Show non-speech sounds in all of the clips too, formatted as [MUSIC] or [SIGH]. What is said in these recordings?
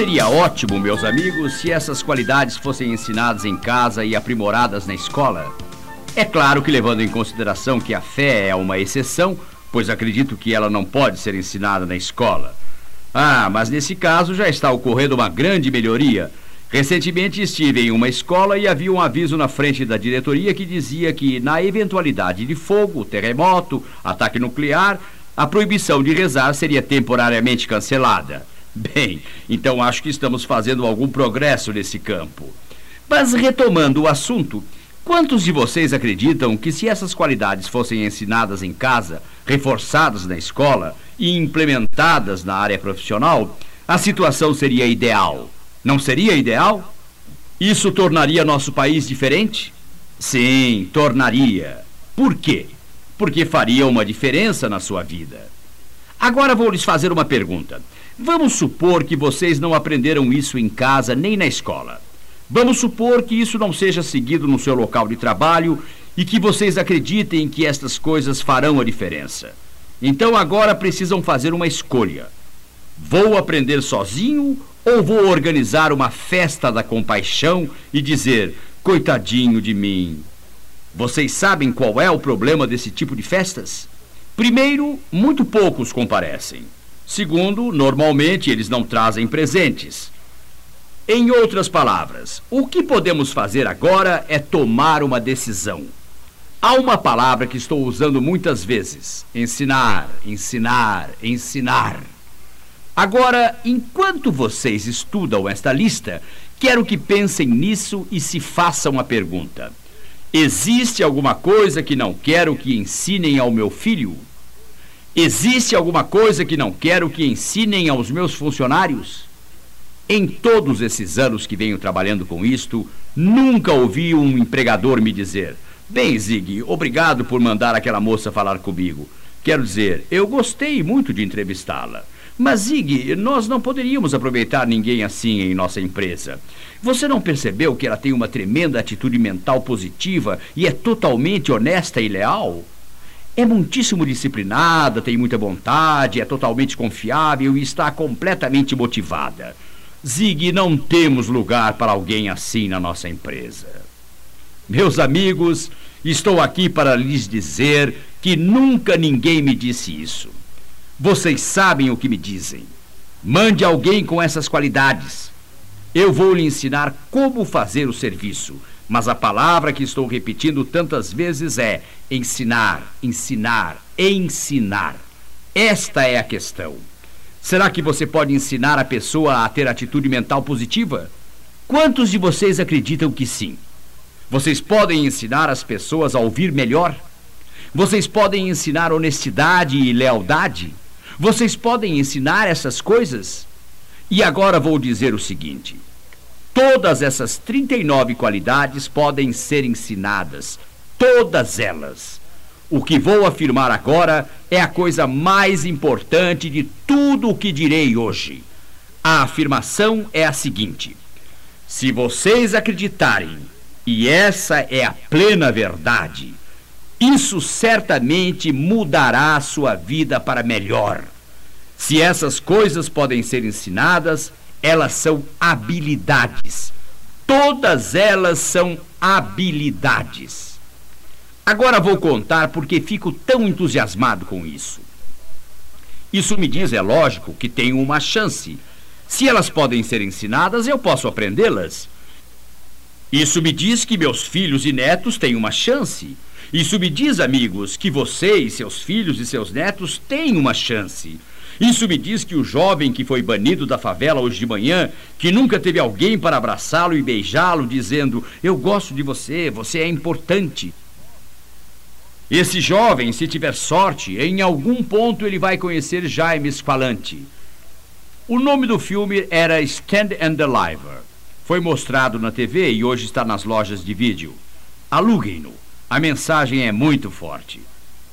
seria ótimo, meus amigos, se essas qualidades fossem ensinadas em casa e aprimoradas na escola? É claro que, levando em consideração que a fé é uma exceção, pois acredito que ela não pode ser ensinada na escola. Ah, mas nesse caso já está ocorrendo uma grande melhoria. Recentemente estive em uma escola e havia um aviso na frente da diretoria que dizia que, na eventualidade de fogo, terremoto, ataque nuclear, a proibição de rezar seria temporariamente cancelada. [LAUGHS] Bem, então acho que estamos fazendo algum progresso nesse campo. Mas retomando o assunto, quantos de vocês acreditam que se essas qualidades fossem ensinadas em casa, reforçadas na escola e implementadas na área profissional, a situação seria ideal? Não seria ideal? Isso tornaria nosso país diferente? Sim, tornaria. Por quê? Porque faria uma diferença na sua vida. Agora vou lhes fazer uma pergunta. Vamos supor que vocês não aprenderam isso em casa nem na escola. Vamos supor que isso não seja seguido no seu local de trabalho e que vocês acreditem que estas coisas farão a diferença. Então agora precisam fazer uma escolha. Vou aprender sozinho ou vou organizar uma festa da compaixão e dizer: coitadinho de mim? Vocês sabem qual é o problema desse tipo de festas? Primeiro, muito poucos comparecem. Segundo, normalmente eles não trazem presentes. Em outras palavras, o que podemos fazer agora é tomar uma decisão. Há uma palavra que estou usando muitas vezes: ensinar, ensinar, ensinar. Agora, enquanto vocês estudam esta lista, quero que pensem nisso e se façam a pergunta: existe alguma coisa que não quero que ensinem ao meu filho? Existe alguma coisa que não quero que ensinem aos meus funcionários? Em todos esses anos que venho trabalhando com isto, nunca ouvi um empregador me dizer: Bem, Zig, obrigado por mandar aquela moça falar comigo. Quero dizer, eu gostei muito de entrevistá-la. Mas, Zig, nós não poderíamos aproveitar ninguém assim em nossa empresa. Você não percebeu que ela tem uma tremenda atitude mental positiva e é totalmente honesta e leal? É muitíssimo disciplinada, tem muita vontade, é totalmente confiável e está completamente motivada. Zig, não temos lugar para alguém assim na nossa empresa. Meus amigos, estou aqui para lhes dizer que nunca ninguém me disse isso. Vocês sabem o que me dizem. Mande alguém com essas qualidades. Eu vou lhe ensinar como fazer o serviço mas a palavra que estou repetindo tantas vezes é ensinar, ensinar, ensinar. Esta é a questão. Será que você pode ensinar a pessoa a ter atitude mental positiva? Quantos de vocês acreditam que sim? Vocês podem ensinar as pessoas a ouvir melhor? Vocês podem ensinar honestidade e lealdade? Vocês podem ensinar essas coisas? E agora vou dizer o seguinte: Todas essas 39 qualidades podem ser ensinadas, todas elas. O que vou afirmar agora é a coisa mais importante de tudo o que direi hoje. A afirmação é a seguinte: se vocês acreditarem, e essa é a plena verdade, isso certamente mudará a sua vida para melhor. Se essas coisas podem ser ensinadas, elas são habilidades. Todas elas são habilidades. Agora vou contar porque fico tão entusiasmado com isso. Isso me diz, é lógico, que tenho uma chance. Se elas podem ser ensinadas, eu posso aprendê-las. Isso me diz que meus filhos e netos têm uma chance. Isso me diz, amigos, que vocês, seus filhos e seus netos têm uma chance. Isso me diz que o jovem que foi banido da favela hoje de manhã, que nunca teve alguém para abraçá-lo e beijá-lo, dizendo: Eu gosto de você, você é importante. Esse jovem, se tiver sorte, em algum ponto ele vai conhecer Jaime Esqualante. O nome do filme era Stand and Deliver. Foi mostrado na TV e hoje está nas lojas de vídeo. Aluguem-no. A mensagem é muito forte.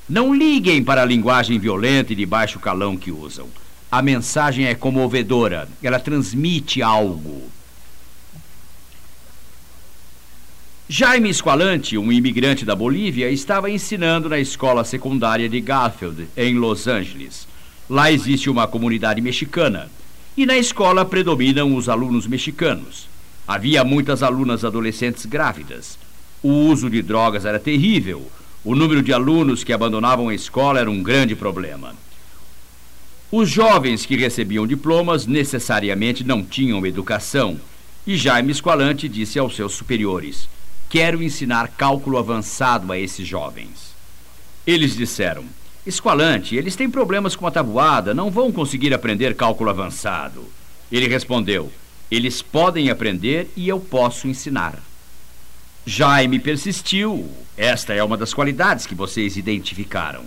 Não liguem para a linguagem violenta e de baixo calão que usam. A mensagem é comovedora, ela transmite algo. Jaime Esqualante, um imigrante da Bolívia, estava ensinando na escola secundária de Garfield, em Los Angeles. Lá existe uma comunidade mexicana. E na escola predominam os alunos mexicanos. Havia muitas alunas adolescentes grávidas. O uso de drogas era terrível. O número de alunos que abandonavam a escola era um grande problema. Os jovens que recebiam diplomas necessariamente não tinham educação. E Jaime Esqualante disse aos seus superiores: Quero ensinar cálculo avançado a esses jovens. Eles disseram: Esqualante, eles têm problemas com a tabuada, não vão conseguir aprender cálculo avançado. Ele respondeu: Eles podem aprender e eu posso ensinar. Jaime persistiu. Esta é uma das qualidades que vocês identificaram.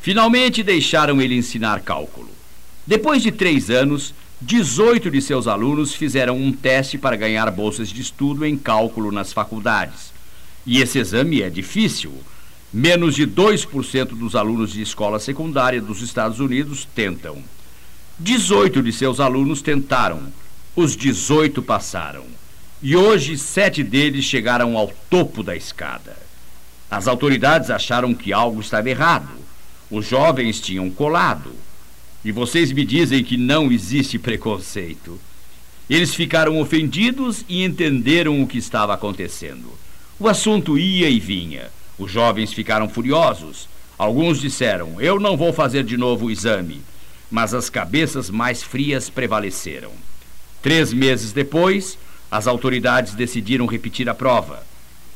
Finalmente deixaram ele ensinar cálculo. Depois de três anos, 18 de seus alunos fizeram um teste para ganhar bolsas de estudo em cálculo nas faculdades. E esse exame é difícil. Menos de 2% dos alunos de escola secundária dos Estados Unidos tentam. 18 de seus alunos tentaram. Os 18 passaram. E hoje, sete deles chegaram ao topo da escada. As autoridades acharam que algo estava errado. Os jovens tinham colado. E vocês me dizem que não existe preconceito. Eles ficaram ofendidos e entenderam o que estava acontecendo. O assunto ia e vinha. Os jovens ficaram furiosos. Alguns disseram: Eu não vou fazer de novo o exame. Mas as cabeças mais frias prevaleceram. Três meses depois, as autoridades decidiram repetir a prova.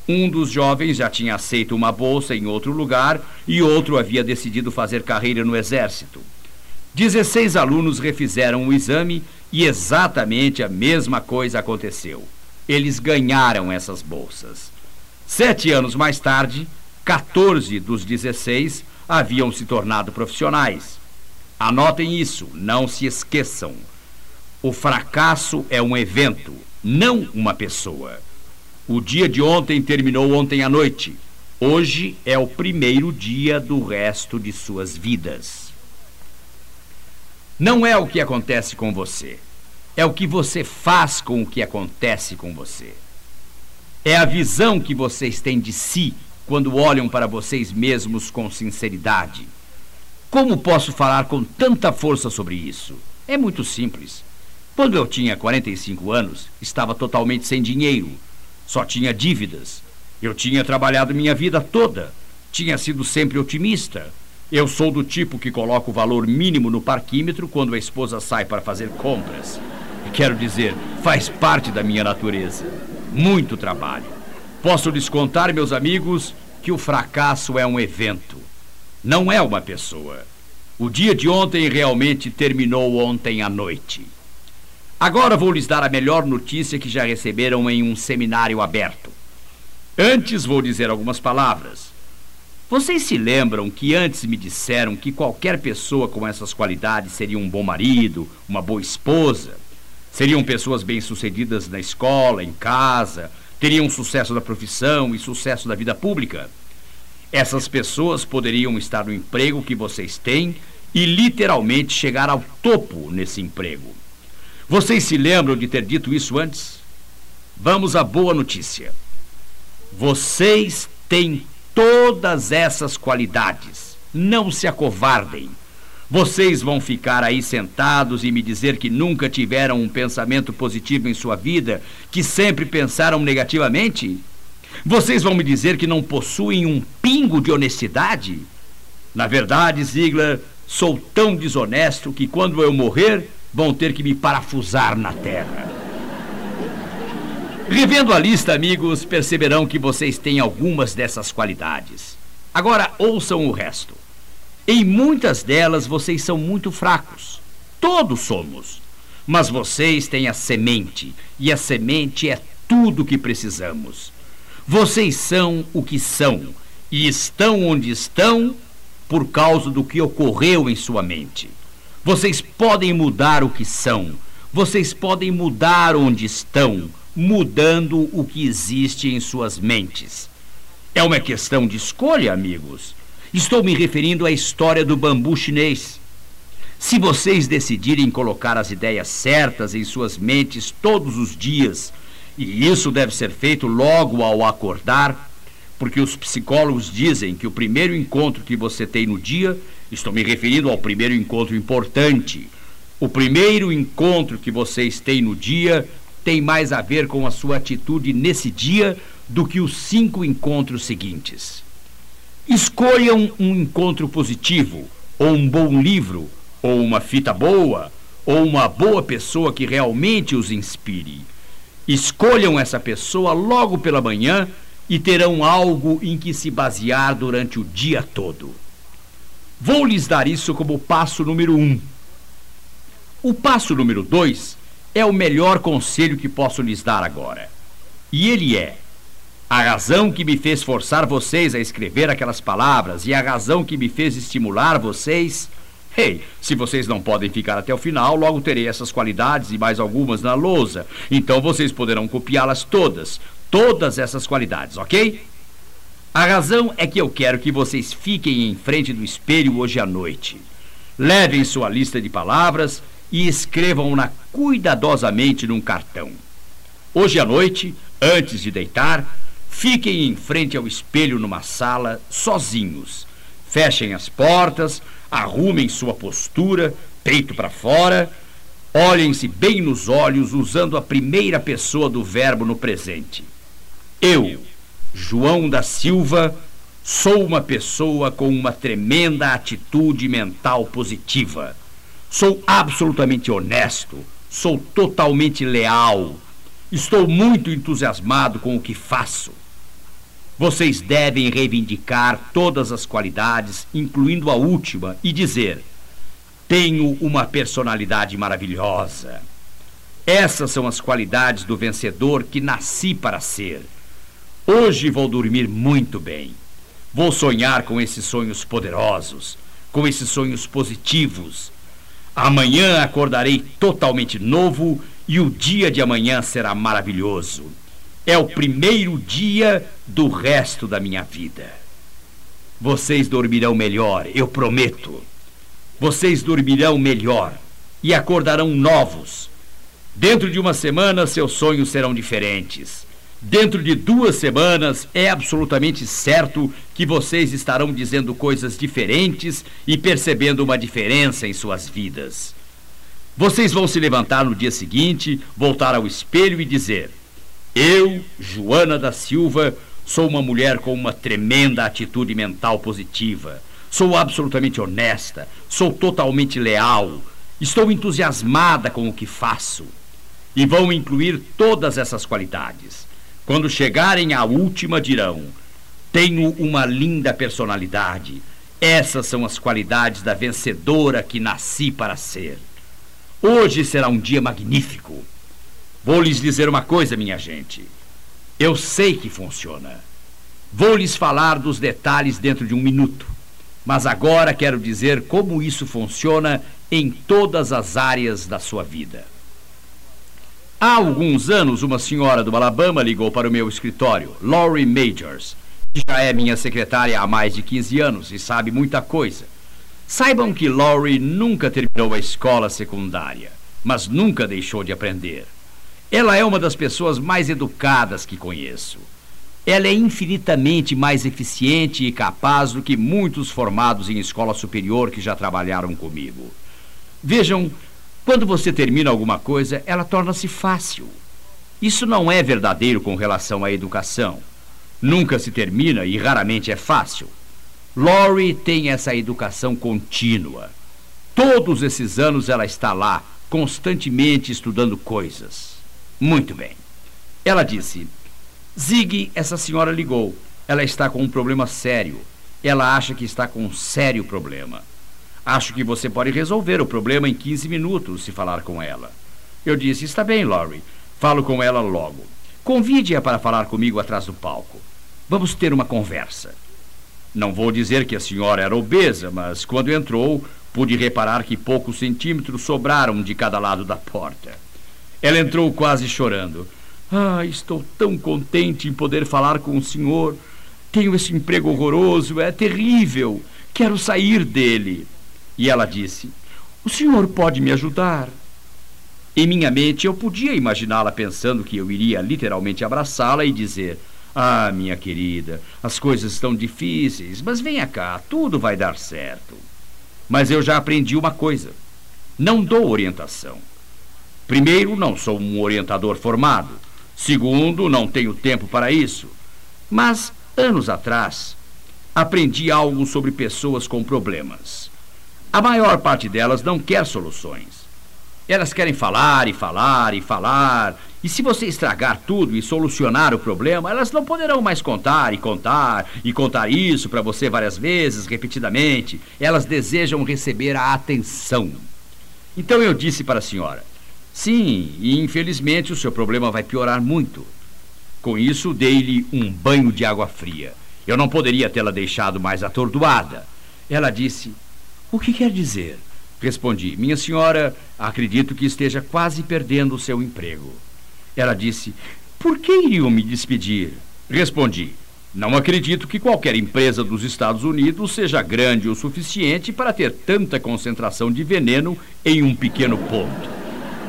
Um dos jovens já tinha aceito uma bolsa em outro lugar e outro havia decidido fazer carreira no exército. 16 alunos refizeram o exame e exatamente a mesma coisa aconteceu. Eles ganharam essas bolsas. Sete anos mais tarde, 14 dos 16 haviam se tornado profissionais. Anotem isso, não se esqueçam. O fracasso é um evento, não uma pessoa. O dia de ontem terminou ontem à noite. Hoje é o primeiro dia do resto de suas vidas. Não é o que acontece com você, é o que você faz com o que acontece com você. É a visão que vocês têm de si quando olham para vocês mesmos com sinceridade. Como posso falar com tanta força sobre isso? É muito simples. Quando eu tinha 45 anos, estava totalmente sem dinheiro. Só tinha dívidas. Eu tinha trabalhado minha vida toda. Tinha sido sempre otimista. Eu sou do tipo que coloca o valor mínimo no parquímetro quando a esposa sai para fazer compras. Quero dizer, faz parte da minha natureza muito trabalho. Posso lhes contar, meus amigos, que o fracasso é um evento, não é uma pessoa. O dia de ontem realmente terminou ontem à noite. Agora vou lhes dar a melhor notícia que já receberam em um seminário aberto. Antes vou dizer algumas palavras. Vocês se lembram que antes me disseram que qualquer pessoa com essas qualidades seria um bom marido, uma boa esposa? Seriam pessoas bem-sucedidas na escola, em casa, teriam sucesso da profissão e sucesso da vida pública. Essas pessoas poderiam estar no emprego que vocês têm e literalmente chegar ao topo nesse emprego. Vocês se lembram de ter dito isso antes? Vamos à boa notícia. Vocês têm todas essas qualidades. Não se acovardem. Vocês vão ficar aí sentados e me dizer que nunca tiveram um pensamento positivo em sua vida, que sempre pensaram negativamente? Vocês vão me dizer que não possuem um pingo de honestidade? Na verdade, Ziegler, sou tão desonesto que quando eu morrer, vão ter que me parafusar na terra. Revendo a lista, amigos, perceberão que vocês têm algumas dessas qualidades. Agora ouçam o resto. Em muitas delas vocês são muito fracos. Todos somos. Mas vocês têm a semente, e a semente é tudo o que precisamos. Vocês são o que são, e estão onde estão por causa do que ocorreu em sua mente. Vocês podem mudar o que são, vocês podem mudar onde estão, mudando o que existe em suas mentes. É uma questão de escolha, amigos. Estou me referindo à história do bambu chinês. Se vocês decidirem colocar as ideias certas em suas mentes todos os dias, e isso deve ser feito logo ao acordar, porque os psicólogos dizem que o primeiro encontro que você tem no dia, estou me referindo ao primeiro encontro importante, O primeiro encontro que vocês têm no dia tem mais a ver com a sua atitude nesse dia do que os cinco encontros seguintes. Escolham um encontro positivo, ou um bom livro, ou uma fita boa, ou uma boa pessoa que realmente os inspire. Escolham essa pessoa logo pela manhã e terão algo em que se basear durante o dia todo. Vou lhes dar isso como passo número um. O passo número dois é o melhor conselho que posso lhes dar agora. E ele é: a razão que me fez forçar vocês a escrever aquelas palavras e a razão que me fez estimular vocês. Hey, se vocês não podem ficar até o final, logo terei essas qualidades e mais algumas na lousa. Então vocês poderão copiá-las todas. Todas essas qualidades, ok? A razão é que eu quero que vocês fiquem em frente do espelho hoje à noite. Levem sua lista de palavras e escrevam-na cuidadosamente num cartão. Hoje à noite, antes de deitar, fiquem em frente ao espelho numa sala, sozinhos. Fechem as portas, arrumem sua postura, peito para fora, olhem-se bem nos olhos usando a primeira pessoa do verbo no presente. Eu, João da Silva, sou uma pessoa com uma tremenda atitude mental positiva Sou absolutamente honesto, sou totalmente leal, estou muito entusiasmado com o que faço. Vocês devem reivindicar todas as qualidades, incluindo a última, e dizer: tenho uma personalidade maravilhosa. Essas são as qualidades do vencedor que nasci para ser. Hoje vou dormir muito bem. Vou sonhar com esses sonhos poderosos, com esses sonhos positivos Amanhã acordarei totalmente novo e o dia de amanhã será maravilhoso. É o primeiro dia do resto da minha vida. Vocês dormirão melhor, eu prometo. Vocês dormirão melhor e acordarão novos. Dentro de uma semana, seus sonhos serão diferentes. Dentro de duas semanas, é absolutamente certo que vocês estarão dizendo coisas diferentes e percebendo uma diferença em suas vidas. Vocês vão se levantar no dia seguinte, voltar ao espelho e dizer: Eu, Joana da Silva, sou uma mulher com uma tremenda atitude mental positiva. Sou absolutamente honesta, sou totalmente leal, estou entusiasmada com o que faço. E vão incluir todas essas qualidades. Quando chegarem à última, dirão: Tenho uma linda personalidade. Essas são as qualidades da vencedora que nasci para ser. Hoje será um dia magnífico. Vou lhes dizer uma coisa, minha gente. Eu sei que funciona. Vou lhes falar dos detalhes dentro de um minuto. Mas agora quero dizer como isso funciona em todas as áreas da sua vida. Há alguns anos, uma senhora do Alabama ligou para o meu escritório, Laurie Majors, que já é minha secretária há mais de 15 anos e sabe muita coisa. Saibam que Laurie nunca terminou a escola secundária, mas nunca deixou de aprender. Ela é uma das pessoas mais educadas que conheço. Ela é infinitamente mais eficiente e capaz do que muitos formados em escola superior que já trabalharam comigo. Vejam quando você termina alguma coisa, ela torna-se fácil. Isso não é verdadeiro com relação à educação. Nunca se termina e raramente é fácil. Lori tem essa educação contínua. Todos esses anos ela está lá, constantemente estudando coisas. Muito bem. Ela disse: Zig, essa senhora ligou. Ela está com um problema sério. Ela acha que está com um sério problema. Acho que você pode resolver o problema em 15 minutos se falar com ela. Eu disse: Está bem, Laurie. Falo com ela logo. Convide-a para falar comigo atrás do palco. Vamos ter uma conversa. Não vou dizer que a senhora era obesa, mas quando entrou, pude reparar que poucos centímetros sobraram de cada lado da porta. Ela entrou quase chorando. Ah, estou tão contente em poder falar com o senhor. Tenho esse emprego horroroso, é terrível. Quero sair dele. E ela disse: O senhor pode me ajudar? Em minha mente, eu podia imaginá-la pensando que eu iria literalmente abraçá-la e dizer: Ah, minha querida, as coisas estão difíceis, mas venha cá, tudo vai dar certo. Mas eu já aprendi uma coisa: Não dou orientação. Primeiro, não sou um orientador formado. Segundo, não tenho tempo para isso. Mas, anos atrás, aprendi algo sobre pessoas com problemas. A maior parte delas não quer soluções. Elas querem falar e falar e falar. E se você estragar tudo e solucionar o problema, elas não poderão mais contar e contar e contar isso para você várias vezes, repetidamente. Elas desejam receber a atenção. Então eu disse para a senhora: sim, e infelizmente o seu problema vai piorar muito. Com isso, dei-lhe um banho de água fria. Eu não poderia tê-la deixado mais atordoada. Ela disse: O que quer dizer? Respondi: Minha senhora, acredito que esteja quase perdendo o seu emprego. Ela disse: Por que iriam me despedir? Respondi: Não acredito que qualquer empresa dos Estados Unidos seja grande o suficiente para ter tanta concentração de veneno em um pequeno ponto.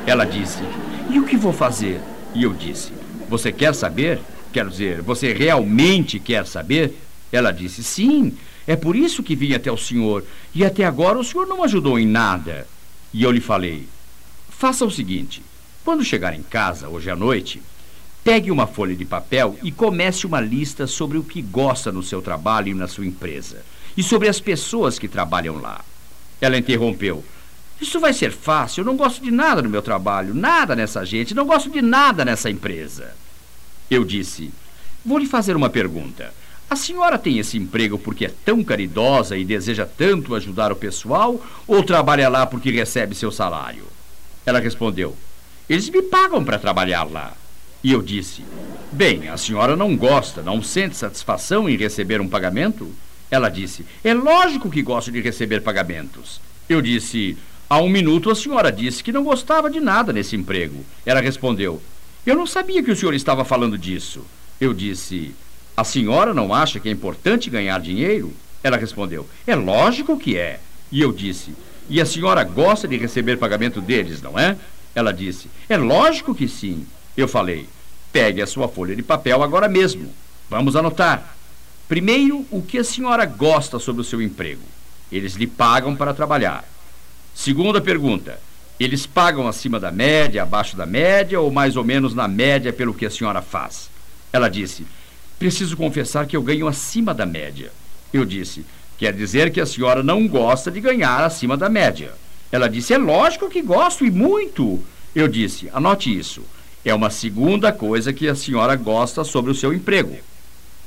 Ela disse: E o que vou fazer? E eu disse: Você quer saber? Quer dizer, você realmente quer saber? Ela disse: Sim. É por isso que vim até o senhor. E até agora o senhor não ajudou em nada. E eu lhe falei: faça o seguinte: quando chegar em casa, hoje à noite, pegue uma folha de papel e comece uma lista sobre o que gosta no seu trabalho e na sua empresa. E sobre as pessoas que trabalham lá. Ela interrompeu. Isso vai ser fácil. Eu não gosto de nada no meu trabalho, nada nessa gente, não gosto de nada nessa empresa. Eu disse: Vou lhe fazer uma pergunta. A senhora tem esse emprego porque é tão caridosa e deseja tanto ajudar o pessoal ou trabalha lá porque recebe seu salário? Ela respondeu: Eles me pagam para trabalhar lá. E eu disse: Bem, a senhora não gosta, não sente satisfação em receber um pagamento? Ela disse: É lógico que gosto de receber pagamentos. Eu disse: Há um minuto a senhora disse que não gostava de nada nesse emprego. Ela respondeu: Eu não sabia que o senhor estava falando disso. Eu disse: a senhora não acha que é importante ganhar dinheiro? Ela respondeu: É lógico que é. E eu disse: E a senhora gosta de receber pagamento deles, não é? Ela disse: É lógico que sim. Eu falei: Pegue a sua folha de papel agora mesmo. Vamos anotar. Primeiro, o que a senhora gosta sobre o seu emprego? Eles lhe pagam para trabalhar. Segunda pergunta: eles pagam acima da média, abaixo da média ou mais ou menos na média pelo que a senhora faz? Ela disse: Preciso confessar que eu ganho acima da média. Eu disse: Quer dizer que a senhora não gosta de ganhar acima da média. Ela disse: É lógico que gosto e muito. Eu disse: Anote isso. É uma segunda coisa que a senhora gosta sobre o seu emprego.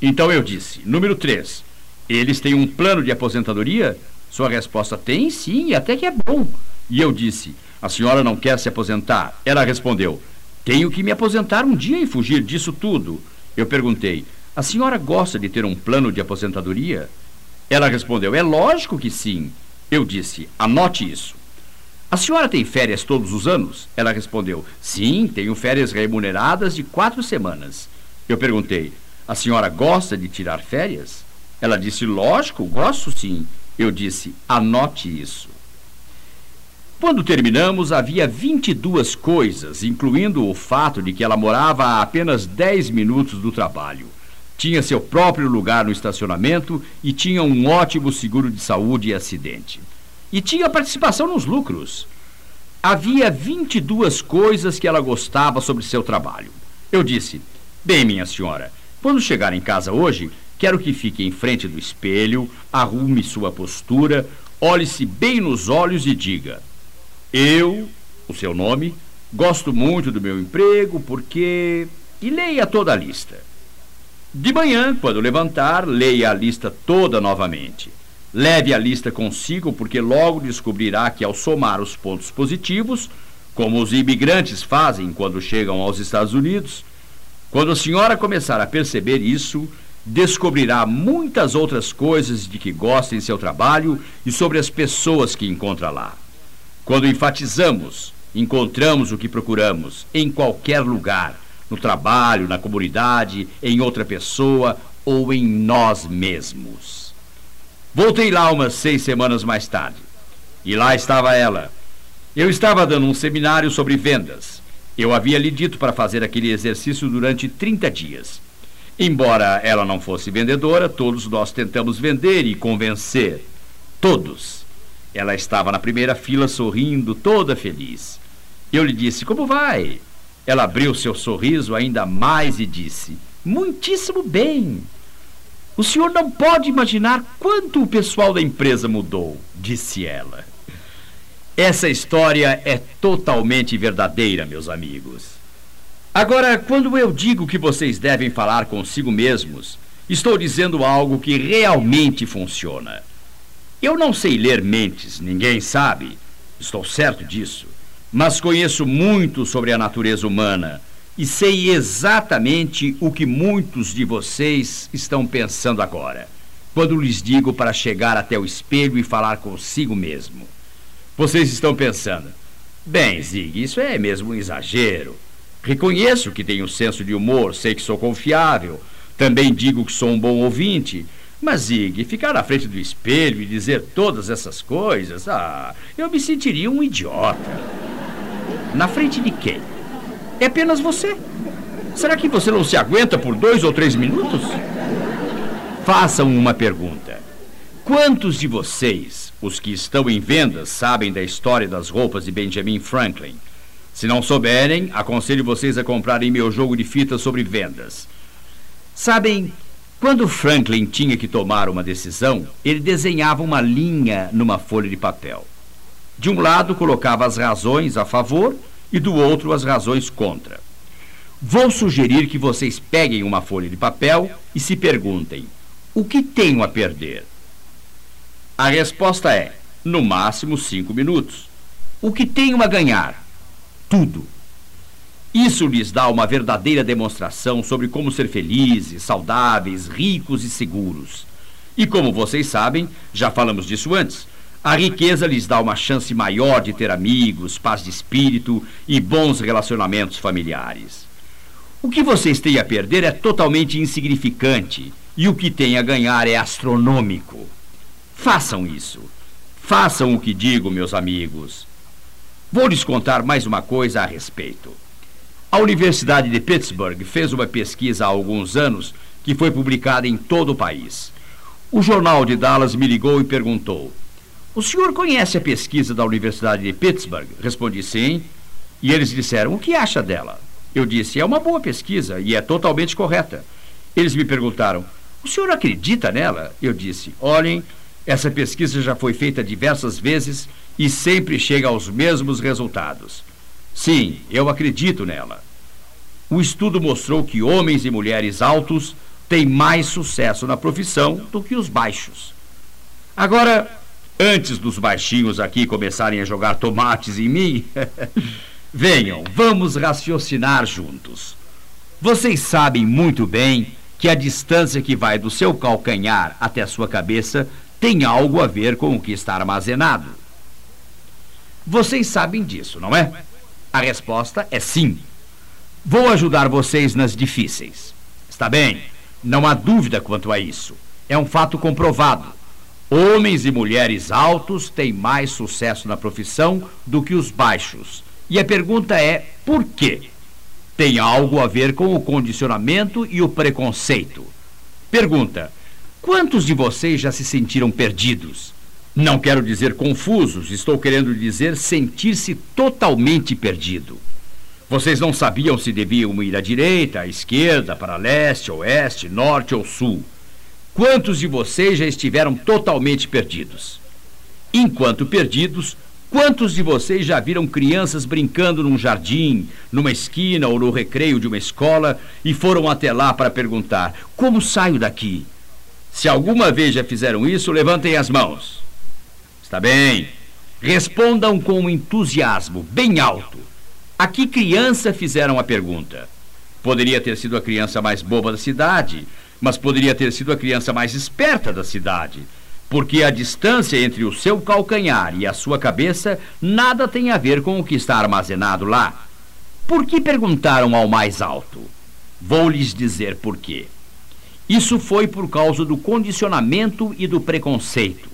Então eu disse: Número 3. Eles têm um plano de aposentadoria? Sua resposta: Tem sim, até que é bom. E eu disse: A senhora não quer se aposentar? Ela respondeu: Tenho que me aposentar um dia e fugir disso tudo. Eu perguntei: a senhora gosta de ter um plano de aposentadoria? Ela respondeu: É lógico que sim. Eu disse: Anote isso. A senhora tem férias todos os anos? Ela respondeu: Sim, tenho férias remuneradas de quatro semanas. Eu perguntei: A senhora gosta de tirar férias? Ela disse: Lógico, gosto sim. Eu disse: Anote isso. Quando terminamos, havia 22 coisas, incluindo o fato de que ela morava a apenas 10 minutos do trabalho tinha seu próprio lugar no estacionamento e tinha um ótimo seguro de saúde e acidente. E tinha participação nos lucros. Havia 22 coisas que ela gostava sobre seu trabalho. Eu disse: Bem, minha senhora, quando chegar em casa hoje, quero que fique em frente do espelho, arrume sua postura, olhe-se bem nos olhos e diga: Eu, o seu nome, gosto muito do meu emprego porque. E leia toda a lista. De manhã, quando levantar, leia a lista toda novamente. Leve a lista consigo, porque logo descobrirá que, ao somar os pontos positivos, como os imigrantes fazem quando chegam aos Estados Unidos, quando a senhora começar a perceber isso, descobrirá muitas outras coisas de que gosta em seu trabalho e sobre as pessoas que encontra lá. Quando enfatizamos, encontramos o que procuramos em qualquer lugar no trabalho, na comunidade, em outra pessoa ou em nós mesmos. Voltei lá umas seis semanas mais tarde. E lá estava ela. Eu estava dando um seminário sobre vendas. Eu havia lhe dito para fazer aquele exercício durante 30 dias. Embora ela não fosse vendedora, todos nós tentamos vender e convencer. Todos. Ela estava na primeira fila sorrindo, toda feliz. Eu lhe disse: Como vai? Ela abriu seu sorriso ainda mais e disse: Muitíssimo bem. O senhor não pode imaginar quanto o pessoal da empresa mudou, disse ela. Essa história é totalmente verdadeira, meus amigos. Agora, quando eu digo que vocês devem falar consigo mesmos, estou dizendo algo que realmente funciona. Eu não sei ler mentes, ninguém sabe, estou certo disso, mas conheço muito sobre a natureza humana e sei exatamente o que muitos de vocês estão pensando agora, quando lhes digo para chegar até o espelho e falar consigo mesmo. Vocês estão pensando, bem, Zig, isso é mesmo um exagero. Reconheço que tenho senso de humor, sei que sou confiável, também digo que sou um bom ouvinte. Mas, Zig, ficar na frente do espelho e dizer todas essas coisas, ah, eu me sentiria um idiota. Na frente de quem? É apenas você. Será que você não se aguenta por dois ou três minutos? Façam uma pergunta. Quantos de vocês, os que estão em vendas, sabem da história das roupas de Benjamin Franklin? Se não souberem, aconselho vocês a comprarem meu jogo de fitas sobre vendas. Sabem, quando Franklin tinha que tomar uma decisão, ele desenhava uma linha numa folha de papel. De um lado, colocava as razões a favor e do outro, as razões contra. Vou sugerir que vocês peguem uma folha de papel e se perguntem: o que tenho a perder? A resposta é: no máximo cinco minutos. O que tenho a ganhar? Tudo. Isso lhes dá uma verdadeira demonstração sobre como ser felizes, saudáveis, ricos e seguros. E como vocês sabem, já falamos disso antes, a riqueza lhes dá uma chance maior de ter amigos, paz de espírito e bons relacionamentos familiares. O que vocês têm a perder é totalmente insignificante e o que têm a ganhar é astronômico. Façam isso. Façam o que digo, meus amigos. Vou lhes contar mais uma coisa a respeito. A Universidade de Pittsburgh fez uma pesquisa há alguns anos que foi publicada em todo o país. O jornal de Dallas me ligou e perguntou: O senhor conhece a pesquisa da Universidade de Pittsburgh? Respondi sim. E eles disseram: O que acha dela? Eu disse: É uma boa pesquisa e é totalmente correta. Eles me perguntaram: O senhor acredita nela? Eu disse: Olhem, essa pesquisa já foi feita diversas vezes e sempre chega aos mesmos resultados. Sim, eu acredito nela. O estudo mostrou que homens e mulheres altos têm mais sucesso na profissão do que os baixos. Agora, antes dos baixinhos aqui começarem a jogar tomates em mim, [LAUGHS] venham, vamos raciocinar juntos. Vocês sabem muito bem que a distância que vai do seu calcanhar até a sua cabeça tem algo a ver com o que está armazenado. Vocês sabem disso, não é? A resposta é sim. Vou ajudar vocês nas difíceis. Está bem? Não há dúvida quanto a isso. É um fato comprovado. Homens e mulheres altos têm mais sucesso na profissão do que os baixos. E a pergunta é: por quê? Tem algo a ver com o condicionamento e o preconceito. Pergunta: Quantos de vocês já se sentiram perdidos? Não quero dizer confusos, estou querendo dizer sentir-se totalmente perdido. Vocês não sabiam se deviam ir à direita, à esquerda, para leste, oeste, norte ou sul. Quantos de vocês já estiveram totalmente perdidos? Enquanto perdidos, quantos de vocês já viram crianças brincando num jardim, numa esquina ou no recreio de uma escola e foram até lá para perguntar: como saio daqui? Se alguma vez já fizeram isso, levantem as mãos. Está bem. Respondam com entusiasmo, bem alto. A que criança fizeram a pergunta? Poderia ter sido a criança mais boba da cidade, mas poderia ter sido a criança mais esperta da cidade. Porque a distância entre o seu calcanhar e a sua cabeça nada tem a ver com o que está armazenado lá. Por que perguntaram ao mais alto? Vou lhes dizer por quê. Isso foi por causa do condicionamento e do preconceito.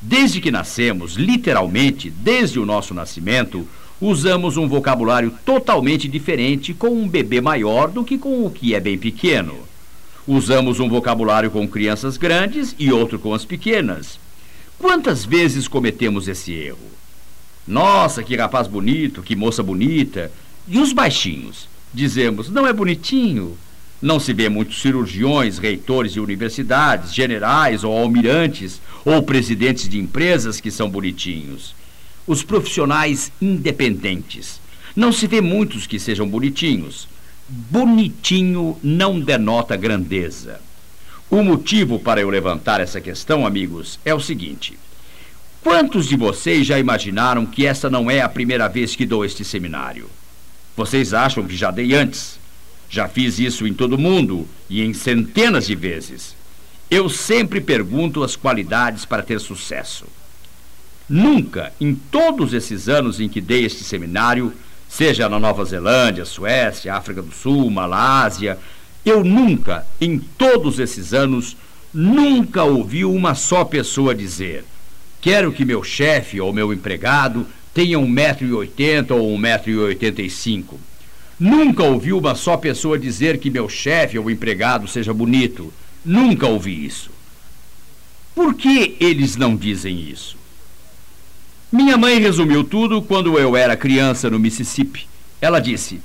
Desde que nascemos, literalmente, desde o nosso nascimento, usamos um vocabulário totalmente diferente com um bebê maior do que com o que é bem pequeno. Usamos um vocabulário com crianças grandes e outro com as pequenas. Quantas vezes cometemos esse erro? Nossa, que rapaz bonito, que moça bonita. E os baixinhos? Dizemos, não é bonitinho? Não se vê muitos cirurgiões, reitores de universidades, generais ou almirantes ou presidentes de empresas que são bonitinhos. Os profissionais independentes. Não se vê muitos que sejam bonitinhos. Bonitinho não denota grandeza. O motivo para eu levantar essa questão, amigos, é o seguinte. Quantos de vocês já imaginaram que essa não é a primeira vez que dou este seminário? Vocês acham que já dei antes? Já fiz isso em todo mundo e em centenas de vezes. Eu sempre pergunto as qualidades para ter sucesso. Nunca, em todos esses anos em que dei este seminário, seja na Nova Zelândia, Suécia, África do Sul, Malásia, eu nunca, em todos esses anos, nunca ouvi uma só pessoa dizer: quero que meu chefe ou meu empregado tenha 1,80m ou 1,85m. Nunca ouvi uma só pessoa dizer que meu chefe ou empregado seja bonito. Nunca ouvi isso. Por que eles não dizem isso? Minha mãe resumiu tudo quando eu era criança no Mississippi. Ela disse: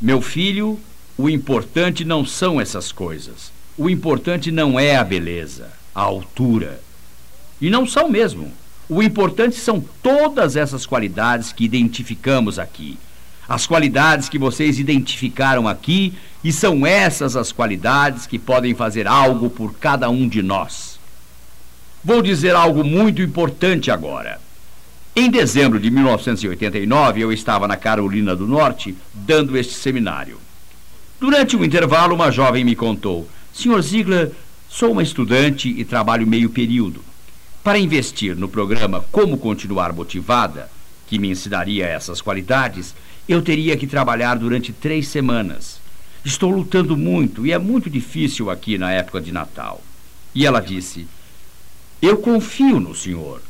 Meu filho, o importante não são essas coisas. O importante não é a beleza, a altura. E não são mesmo. O importante são todas essas qualidades que identificamos aqui as qualidades que vocês identificaram aqui, e são essas as qualidades que podem fazer algo por cada um de nós. Vou dizer algo muito importante agora. Em dezembro de 1989, eu estava na Carolina do Norte dando este seminário. Durante um intervalo, uma jovem me contou: Senhor Ziegler, sou uma estudante e trabalho meio período. Para investir no programa Como Continuar Motivada, que me ensinaria essas qualidades, eu teria que trabalhar durante três semanas. Estou lutando muito e é muito difícil aqui na época de Natal. E ela disse: Eu confio no senhor.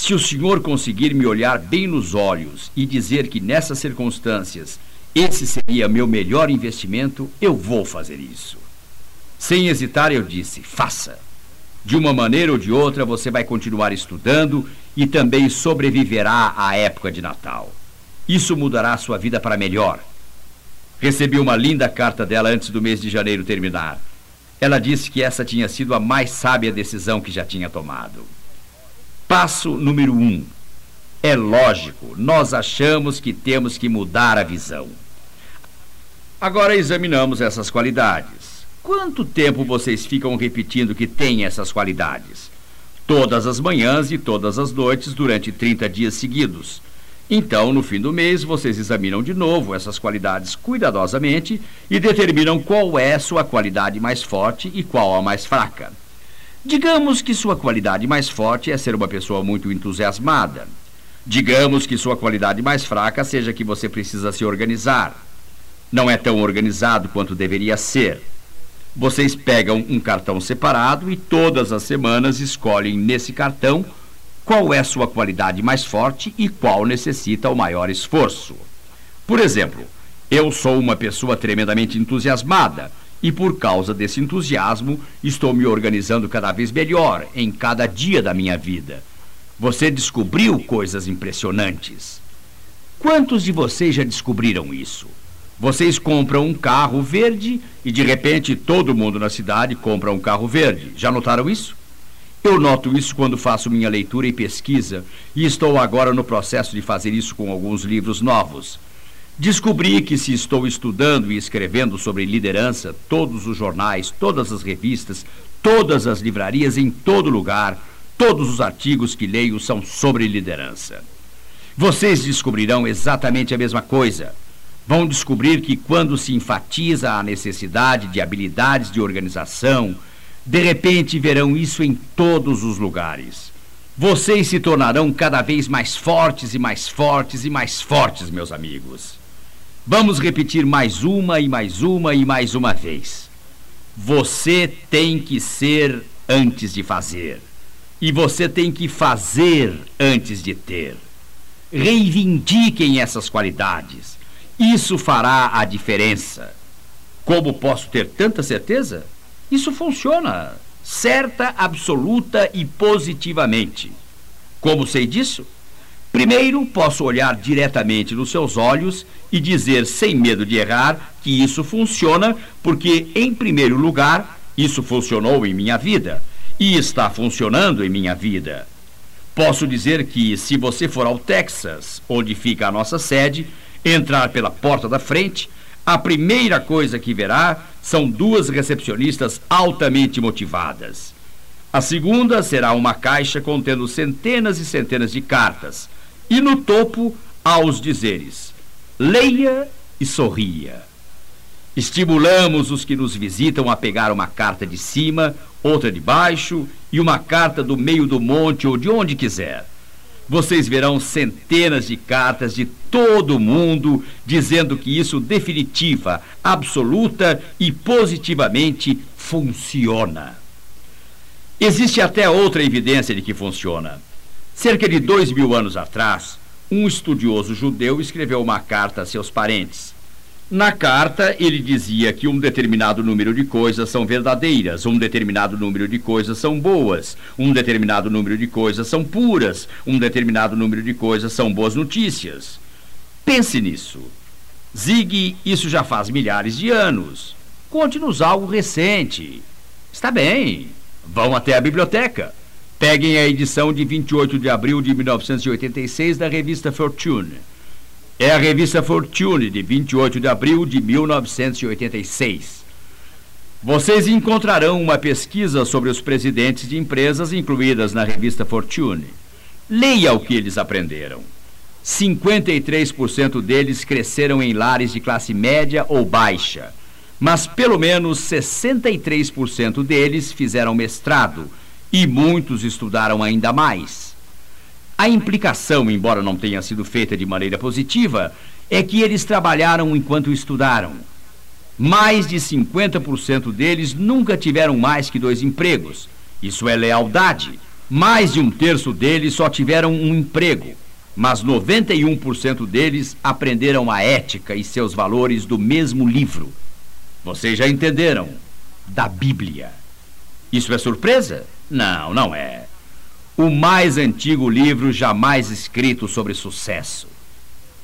Se o senhor conseguir me olhar bem nos olhos e dizer que nessas circunstâncias esse seria meu melhor investimento, eu vou fazer isso. Sem hesitar, eu disse: faça. De uma maneira ou de outra, você vai continuar estudando e também sobreviverá à época de Natal. Isso mudará sua vida para melhor. Recebi uma linda carta dela antes do mês de janeiro terminar. Ela disse que essa tinha sido a mais sábia decisão que já tinha tomado. Passo número um. É lógico, nós achamos que temos que mudar a visão. Agora examinamos essas qualidades. Quanto tempo vocês ficam repetindo que têm essas qualidades? Todas as manhãs e todas as noites durante 30 dias seguidos. Então, no fim do mês, vocês examinam de novo essas qualidades cuidadosamente e determinam qual é sua qualidade mais forte e qual a mais fraca. Digamos que sua qualidade mais forte é ser uma pessoa muito entusiasmada. Digamos que sua qualidade mais fraca seja que você precisa se organizar. Não é tão organizado quanto deveria ser. Vocês pegam um cartão separado e todas as semanas escolhem nesse cartão qual é sua qualidade mais forte e qual necessita o maior esforço. Por exemplo, eu sou uma pessoa tremendamente entusiasmada e, por causa desse entusiasmo, estou me organizando cada vez melhor em cada dia da minha vida. Você descobriu coisas impressionantes. Quantos de vocês já descobriram isso? Vocês compram um carro verde e de repente todo mundo na cidade compra um carro verde. Já notaram isso? Eu noto isso quando faço minha leitura e pesquisa, e estou agora no processo de fazer isso com alguns livros novos. Descobri que, se estou estudando e escrevendo sobre liderança, todos os jornais, todas as revistas, todas as livrarias, em todo lugar, todos os artigos que leio são sobre liderança. Vocês descobrirão exatamente a mesma coisa. Vão descobrir que, quando se enfatiza a necessidade de habilidades de organização, de repente verão isso em todos os lugares. Vocês se tornarão cada vez mais fortes e mais fortes e mais fortes, meus amigos. Vamos repetir mais uma e mais uma e mais uma vez. Você tem que ser antes de fazer. E você tem que fazer antes de ter. Reivindiquem essas qualidades. Isso fará a diferença. Como posso ter tanta certeza? Isso funciona. certa, absoluta e positivamente. Como sei disso? Primeiro, posso olhar diretamente nos seus olhos e dizer, sem medo de errar, que isso funciona, porque, em primeiro lugar, isso funcionou em minha vida e está funcionando em minha vida. Posso dizer que, se você for ao Texas, onde fica a nossa sede, entrar pela porta da frente, a primeira coisa que verá são duas recepcionistas altamente motivadas. A segunda será uma caixa contendo centenas e centenas de cartas. E no topo, aos dizeres: leia e sorria. Estimulamos os que nos visitam a pegar uma carta de cima, outra de baixo e uma carta do meio do monte ou de onde quiser. Vocês verão centenas de cartas de todo mundo dizendo que isso definitiva, absoluta e positivamente funciona. Existe até outra evidência de que funciona. Cerca de dois mil anos atrás, um estudioso judeu escreveu uma carta a seus parentes. Na carta, ele dizia que um determinado número de coisas são verdadeiras, um determinado número de coisas são boas, um determinado número de coisas são puras, um determinado número de coisas são boas notícias. Pense nisso. Zig, isso já faz milhares de anos. Conte-nos algo recente. Está bem. Vão até a biblioteca. Peguem a edição de 28 de abril de 1986 da revista Fortune. É a revista Fortune, de 28 de abril de 1986. Vocês encontrarão uma pesquisa sobre os presidentes de empresas incluídas na revista Fortune. Leia o que eles aprenderam. 53% deles cresceram em lares de classe média ou baixa, mas pelo menos 63% deles fizeram mestrado e muitos estudaram ainda mais. A implicação, embora não tenha sido feita de maneira positiva, é que eles trabalharam enquanto estudaram. Mais de 50% deles nunca tiveram mais que dois empregos. Isso é lealdade. Mais de um terço deles só tiveram um emprego. Mas 91% deles aprenderam a ética e seus valores do mesmo livro. Vocês já entenderam? Da Bíblia. Isso é surpresa? Não, não é o mais antigo livro jamais escrito sobre sucesso.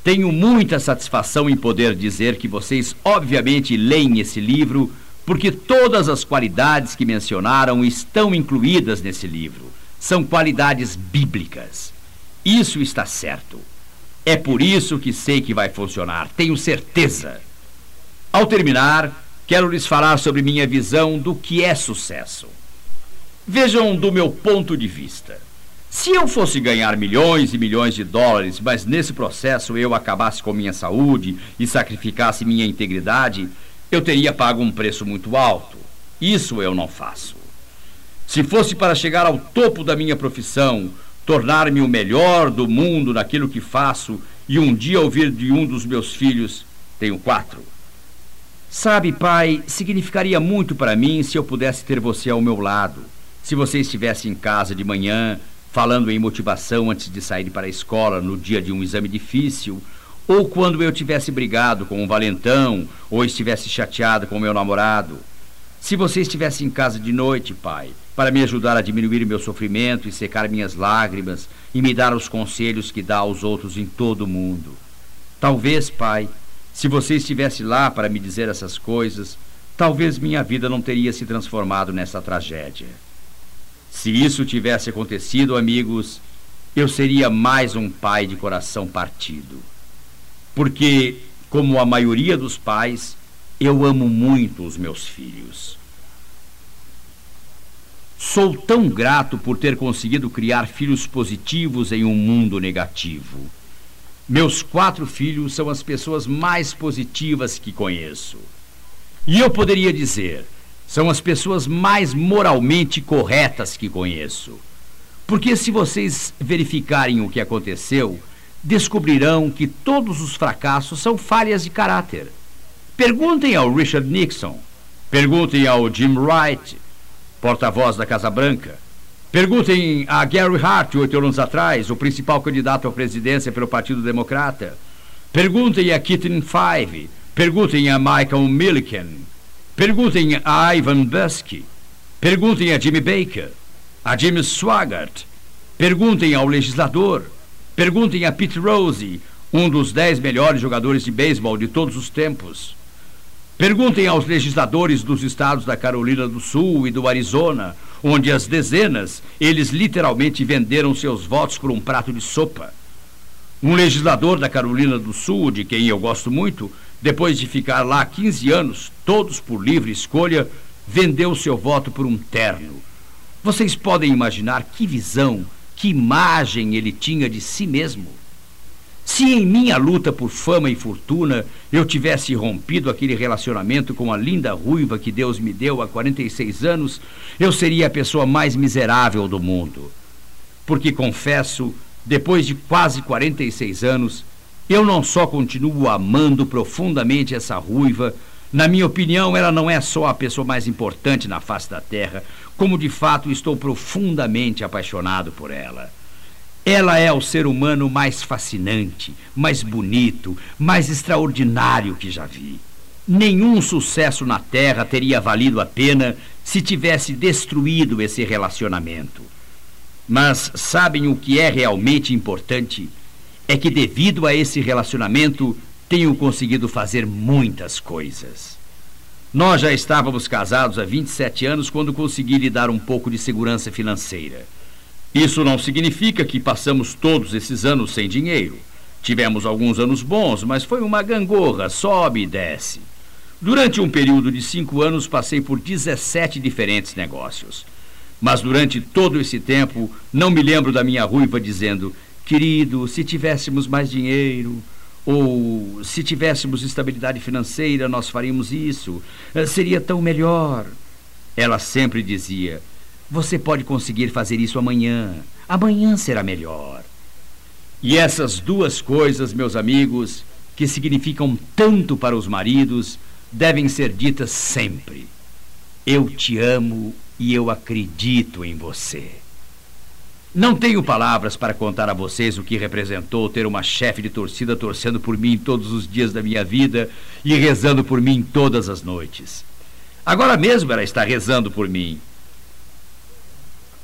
Tenho muita satisfação em poder dizer que vocês, obviamente, leem esse livro, porque todas as qualidades que mencionaram estão incluídas nesse livro. São qualidades bíblicas. Isso está certo. É por isso que sei que vai funcionar, tenho certeza. Ao terminar, quero lhes falar sobre minha visão do que é sucesso. Vejam do meu ponto de vista. Se eu fosse ganhar milhões e milhões de dólares, mas nesse processo eu acabasse com minha saúde e sacrificasse minha integridade, eu teria pago um preço muito alto. Isso eu não faço. Se fosse para chegar ao topo da minha profissão, tornar-me o melhor do mundo naquilo que faço e um dia ouvir de um dos meus filhos, tenho quatro. Sabe, pai, significaria muito para mim se eu pudesse ter você ao meu lado. Se você estivesse em casa de manhã, falando em motivação antes de sair para a escola no dia de um exame difícil, ou quando eu tivesse brigado com um valentão, ou estivesse chateado com meu namorado. Se você estivesse em casa de noite, pai, para me ajudar a diminuir meu sofrimento e secar minhas lágrimas e me dar os conselhos que dá aos outros em todo o mundo. Talvez, pai, se você estivesse lá para me dizer essas coisas, talvez minha vida não teria se transformado nessa tragédia. Se isso tivesse acontecido, amigos, eu seria mais um pai de coração partido. Porque, como a maioria dos pais, eu amo muito os meus filhos. Sou tão grato por ter conseguido criar filhos positivos em um mundo negativo. Meus quatro filhos são as pessoas mais positivas que conheço. E eu poderia dizer: são as pessoas mais moralmente corretas que conheço. Porque se vocês verificarem o que aconteceu, descobrirão que todos os fracassos são falhas de caráter. Perguntem ao Richard Nixon, perguntem ao Jim Wright, porta-voz da Casa Branca, perguntem a Gary Hart, oito anos atrás, o principal candidato à presidência pelo Partido Democrata, perguntem a Keaton Five, perguntem a Michael Milliken, Perguntem a Ivan Busky. Perguntem a Jimmy Baker, a Jimmy Swaggart. Perguntem ao legislador. Perguntem a Pete Rose, um dos dez melhores jogadores de beisebol de todos os tempos. Perguntem aos legisladores dos estados da Carolina do Sul e do Arizona, onde as dezenas, eles literalmente venderam seus votos por um prato de sopa. Um legislador da Carolina do Sul, de quem eu gosto muito, depois de ficar lá 15 anos, todos por livre escolha, vendeu seu voto por um terno. Vocês podem imaginar que visão, que imagem ele tinha de si mesmo? Se em minha luta por fama e fortuna eu tivesse rompido aquele relacionamento com a linda ruiva que Deus me deu há 46 anos, eu seria a pessoa mais miserável do mundo. Porque confesso, depois de quase 46 anos, eu não só continuo amando profundamente essa ruiva, na minha opinião, ela não é só a pessoa mais importante na face da Terra, como de fato estou profundamente apaixonado por ela. Ela é o ser humano mais fascinante, mais bonito, mais extraordinário que já vi. Nenhum sucesso na Terra teria valido a pena se tivesse destruído esse relacionamento. Mas sabem o que é realmente importante? É que, devido a esse relacionamento, tenho conseguido fazer muitas coisas. Nós já estávamos casados há 27 anos quando consegui lhe dar um pouco de segurança financeira. Isso não significa que passamos todos esses anos sem dinheiro. Tivemos alguns anos bons, mas foi uma gangorra, sobe e desce. Durante um período de cinco anos, passei por 17 diferentes negócios. Mas durante todo esse tempo, não me lembro da minha ruiva dizendo: Querido, se tivéssemos mais dinheiro, ou se tivéssemos estabilidade financeira, nós faríamos isso. Eh, seria tão melhor. Ela sempre dizia: Você pode conseguir fazer isso amanhã. Amanhã será melhor. E essas duas coisas, meus amigos, que significam tanto para os maridos, devem ser ditas sempre. Eu te amo e eu acredito em você. Não tenho palavras para contar a vocês o que representou ter uma chefe de torcida torcendo por mim todos os dias da minha vida e rezando por mim todas as noites. Agora mesmo ela está rezando por mim.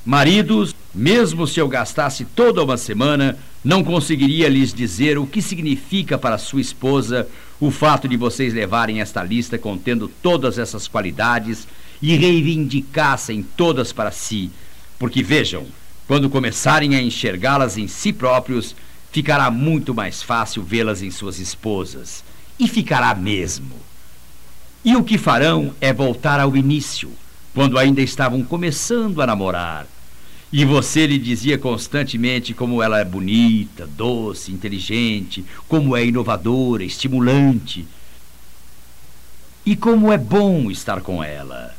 Maridos, mesmo se eu gastasse toda uma semana, não conseguiria lhes dizer o que significa para sua esposa o fato de vocês levarem esta lista contendo todas essas qualidades e reivindicassem todas para si. Porque vejam, quando começarem a enxergá-las em si próprios, ficará muito mais fácil vê-las em suas esposas. E ficará mesmo. E o que farão é voltar ao início, quando ainda estavam começando a namorar. E você lhe dizia constantemente como ela é bonita, doce, inteligente, como é inovadora, estimulante. E como é bom estar com ela.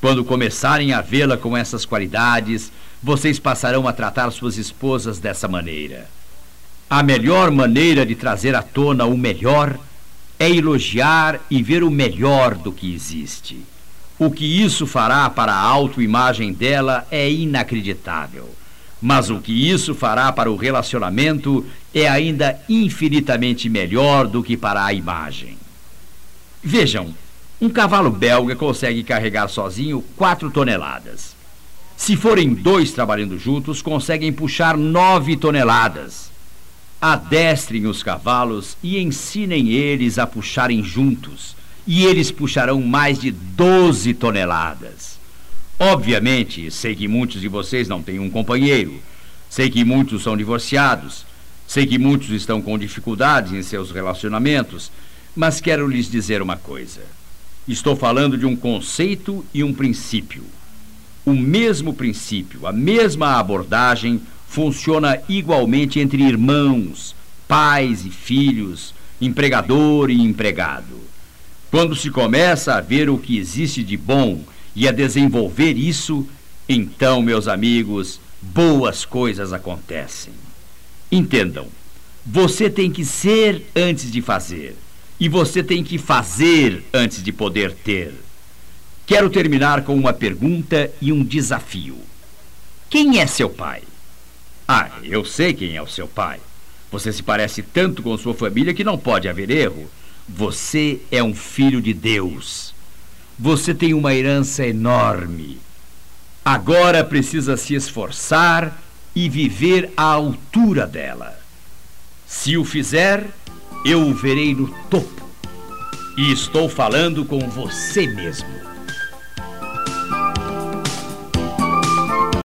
Quando começarem a vê-la com essas qualidades, vocês passarão a tratar suas esposas dessa maneira. A melhor maneira de trazer à tona o melhor é elogiar e ver o melhor do que existe. O que isso fará para a autoimagem dela é inacreditável. Mas o que isso fará para o relacionamento é ainda infinitamente melhor do que para a imagem. Vejam, um cavalo belga consegue carregar sozinho quatro toneladas. Se forem dois trabalhando juntos, conseguem puxar nove toneladas. Adestrem os cavalos e ensinem eles a puxarem juntos, e eles puxarão mais de doze toneladas. Obviamente, sei que muitos de vocês não têm um companheiro, sei que muitos são divorciados, sei que muitos estão com dificuldades em seus relacionamentos, mas quero lhes dizer uma coisa. Estou falando de um conceito e um princípio. O mesmo princípio, a mesma abordagem funciona igualmente entre irmãos, pais e filhos, empregador e empregado. Quando se começa a ver o que existe de bom e a desenvolver isso, então, meus amigos, boas coisas acontecem. Entendam, você tem que ser antes de fazer, e você tem que fazer antes de poder ter. Quero terminar com uma pergunta e um desafio. Quem é seu pai? Ah, eu sei quem é o seu pai. Você se parece tanto com sua família que não pode haver erro. Você é um filho de Deus. Você tem uma herança enorme. Agora precisa se esforçar e viver à altura dela. Se o fizer, eu o verei no topo. E estou falando com você mesmo.